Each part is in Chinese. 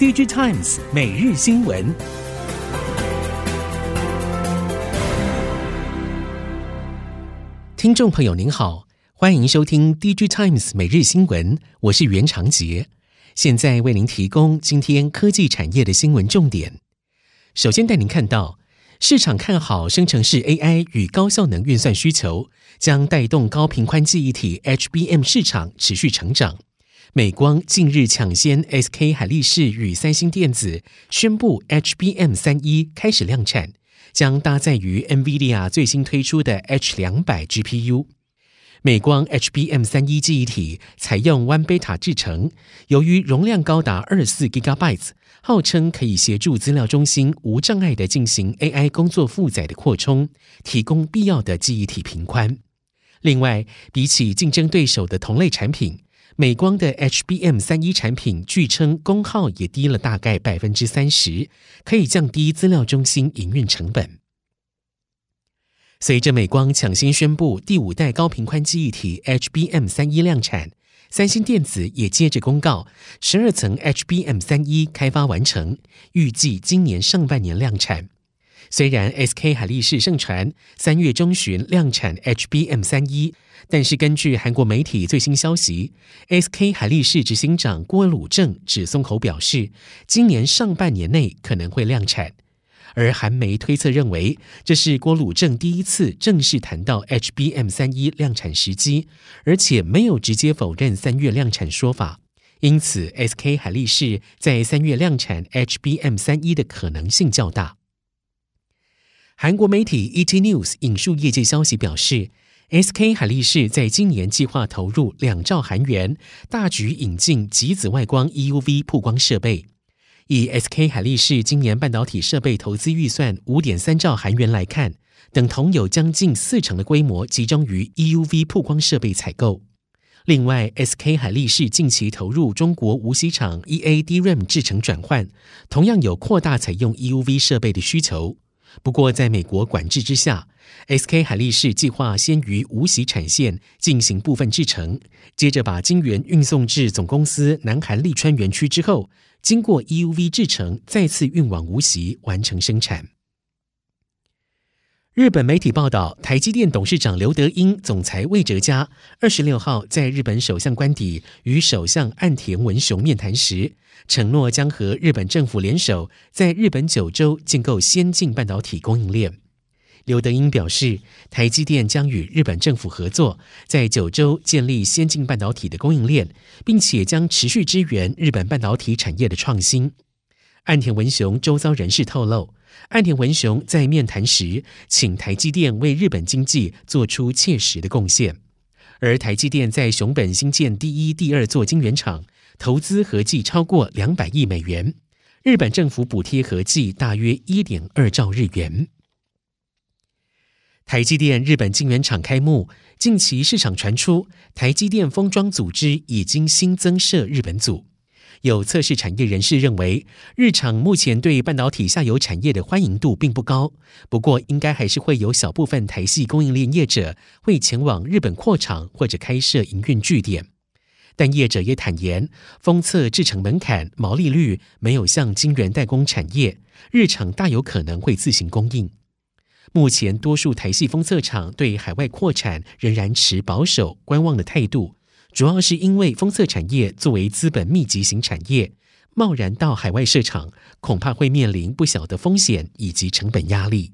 DigiTimes 每日新闻，听众朋友您好，欢迎收听 DigiTimes 每日新闻，我是袁长杰，现在为您提供今天科技产业的新闻重点。首先带您看到，市场看好生成式 AI 与高效能运算需求，将带动高频宽记忆体 HBM 市场持续成长。美光近日抢先 SK 海力士与三星电子宣布 HBM 三一开始量产，将搭载于 NVIDIA 最新推出的 H 两百 GPU。美光 HBM 三一记忆体采用 One Beta 制程，由于容量高达二四 Gigabytes，号称可以协助资料中心无障碍地进行 AI 工作负载的扩充，提供必要的记忆体频宽。另外，比起竞争对手的同类产品，美光的 HBM 三一产品据称功耗也低了大概百分之三十，可以降低资料中心营运成本。随着美光抢先宣布第五代高频宽记忆体 HBM 三一量产，三星电子也接着公告十二层 HBM 三一开发完成，预计今年上半年量产。虽然 SK 海力士盛传三月中旬量产 HBM 三一，但是根据韩国媒体最新消息，SK 海力士执行长郭鲁正只松口表示，今年上半年内可能会量产。而韩媒推测认为，这是郭鲁正第一次正式谈到 HBM 三一量产时机，而且没有直接否认三月量产说法。因此，SK 海力士在三月量产 HBM 三一的可能性较大。韩国媒体 ET News 引述业界消息表示，SK 海力士在今年计划投入两兆韩元，大举引进极紫外光 EUV 曝光设备。以 SK 海力士今年半导体设备投资预算五点三兆韩元来看，等同有将近四成的规模集中于 EUV 曝光设备采购。另外，SK 海力士近期投入中国无锡厂 EA DRAM 制程转换，同样有扩大采用 EUV 设备的需求。不过，在美国管制之下，SK 海力士计划先于无锡产线进行部分制程，接着把晶圆运送至总公司南韩利川园区之后，经过 EUV 制程，再次运往无锡完成生产。日本媒体报道，台积电董事长刘德英、总裁魏哲家二十六号在日本首相官邸与首相岸田文雄面谈时，承诺将和日本政府联手，在日本九州建构先进半导体供应链。刘德英表示，台积电将与日本政府合作，在九州建立先进半导体的供应链，并且将持续支援日本半导体产业的创新。岸田文雄周遭人士透露，岸田文雄在面谈时，请台积电为日本经济做出切实的贡献。而台积电在熊本新建第一、第二座晶圆厂，投资合计超过两百亿美元，日本政府补贴合计大约一点二兆日元。台积电日本晶圆厂开幕，近期市场传出台积电封装组织已经新增设日本组。有测试产业人士认为，日厂目前对半导体下游产业的欢迎度并不高。不过，应该还是会有小部分台系供应链业者会前往日本扩厂或者开设营运据点。但业者也坦言，封测制程门槛、毛利率没有像晶圆代工产业，日厂大有可能会自行供应。目前，多数台系封测厂对海外扩产仍然持保守观望的态度。主要是因为封测产业作为资本密集型产业，贸然到海外设厂，恐怕会面临不小的风险以及成本压力。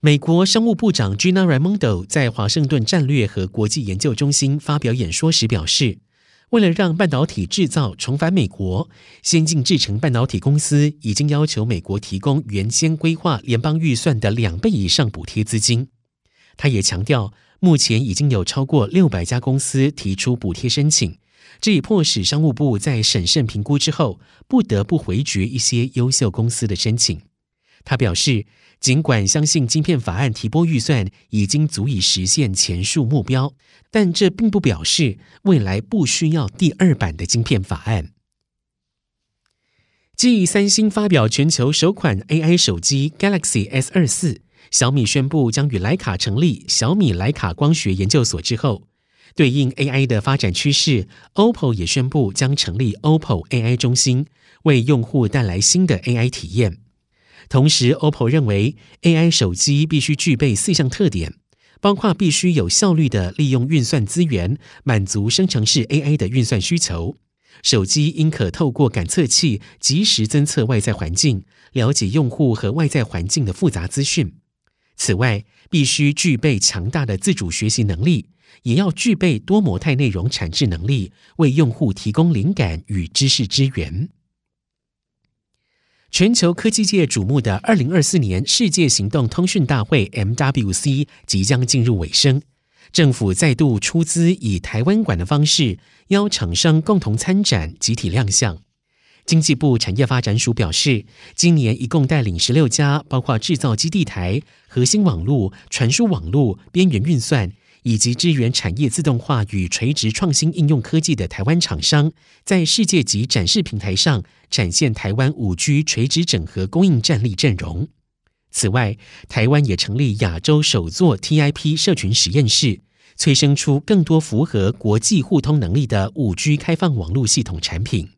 美国商务部长 Gina Raimondo 在华盛顿战略和国际研究中心发表演说时表示，为了让半导体制造重返美国，先进制程半导体公司已经要求美国提供原先规划联邦预算的两倍以上补贴资金。他也强调，目前已经有超过六百家公司提出补贴申请，这也迫使商务部在审慎评估之后，不得不回绝一些优秀公司的申请。他表示，尽管相信晶片法案提拨预算已经足以实现前述目标，但这并不表示未来不需要第二版的晶片法案。继三星发表全球首款 AI 手机 Galaxy S 二四。小米宣布将与徠卡成立小米徠卡光学研究所之后，对应 AI 的发展趋势，OPPO 也宣布将成立 OPPO AI 中心，为用户带来新的 AI 体验。同时，OPPO 认为 AI 手机必须具备四项特点，包括必须有效率地利用运算资源，满足生成式 AI 的运算需求。手机应可透过感测器及时侦测外在环境，了解用户和外在环境的复杂资讯。此外，必须具备强大的自主学习能力。也要具备多模态内容产制能力，为用户提供灵感与知识资源。全球科技界瞩目的二零二四年世界行动通讯大会 （MWC） 即将进入尾声，政府再度出资以台湾馆的方式，邀厂商共同参展、集体亮相。经济部产业发展署表示，今年一共带领十六家，包括制造基地台、核心网络、传输网络、边缘运算。以及支援产业自动化与垂直创新应用科技的台湾厂商，在世界级展示平台上展现台湾五 G 垂直整合供应战力阵容。此外，台湾也成立亚洲首座 TIP 社群实验室，催生出更多符合国际互通能力的五 G 开放网络系统产品。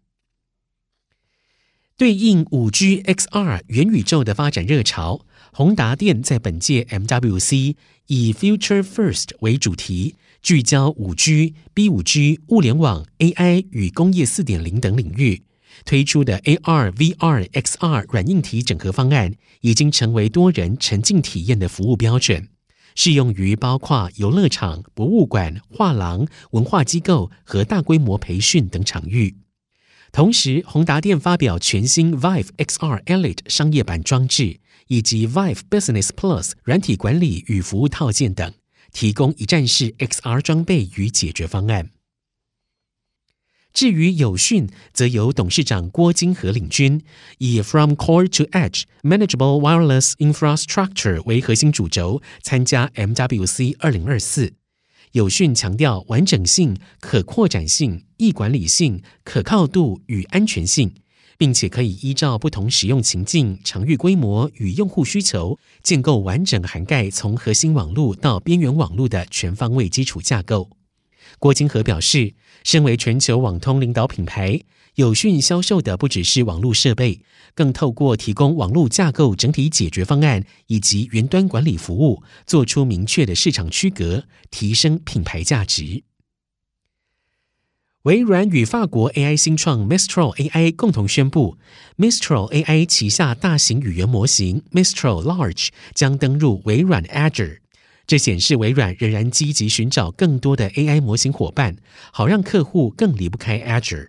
对应五 G XR 元宇宙的发展热潮。宏达电在本届 MWC 以 Future First 为主题，聚焦五 G、B 五 G、物联网、AI 与工业四点零等领域，推出的 AR、VR、XR 软硬体整合方案，已经成为多人沉浸体验的服务标准，适用于包括游乐场、博物馆、画廊、文化机构和大规模培训等场域。同时，宏达电发表全新 Vive XR Elite 商业版装置。以及 Vive Business Plus 软体管理与服务套件等，提供一站式 XR 装备与解决方案。至于友讯，则由董事长郭金和领军，以 From Core to Edge Manageable Wireless Infrastructure 为核心主轴，参加 MWC 二零二四。友讯强调完整性、可扩展性、易管理性、可靠度与安全性。并且可以依照不同使用情境、场域规模与用户需求，建构完整涵盖从核心网络到边缘网络的全方位基础架构。郭金和表示，身为全球网通领导品牌，友讯销售的不只是网络设备，更透过提供网络架构整体解决方案以及云端管理服务，做出明确的市场区隔，提升品牌价值。微软与法国 AI 新创 Mistral AI 共同宣布，Mistral AI 旗下大型语言模型 Mistral Large 将登入微软 Azure。这显示微软仍然积极寻找更多的 AI 模型伙伴，好让客户更离不开 Azure。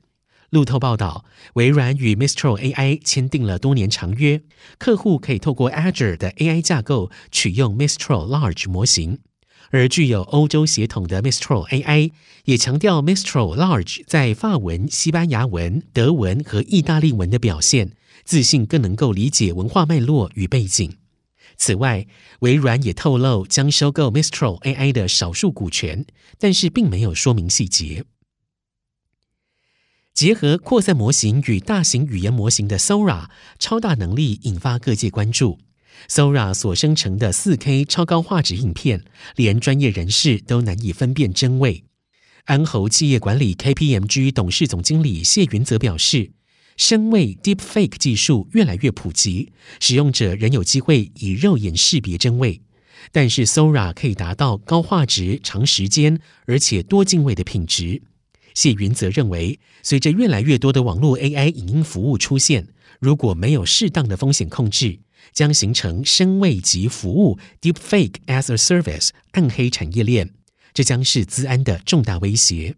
路透报道，微软与 Mistral AI 签订了多年长约，客户可以透过 Azure 的 AI 架构取用 Mistral Large 模型。而具有欧洲血统的 Mistral AI 也强调 Mistral Large 在法文、西班牙文、德文和意大利文的表现，自信更能够理解文化脉络与背景。此外，微软也透露将收购 Mistral AI 的少数股权，但是并没有说明细节。结合扩散模型与大型语言模型的 Sora 超大能力引发各界关注。Sora 所生成的 4K 超高画质影片，连专业人士都难以分辨真伪。安侯企业管理 KPMG 董事总经理谢云则表示，声位 Deepfake 技术越来越普及，使用者仍有机会以肉眼识别真伪。但是 Sora 可以达到高画质、长时间而且多进位的品质。谢云则认为，随着越来越多的网络 AI 影音服务出现，如果没有适当的风险控制，将形成声位及服务 Deepfake as a Service 暗黑产业链，这将是资安的重大威胁。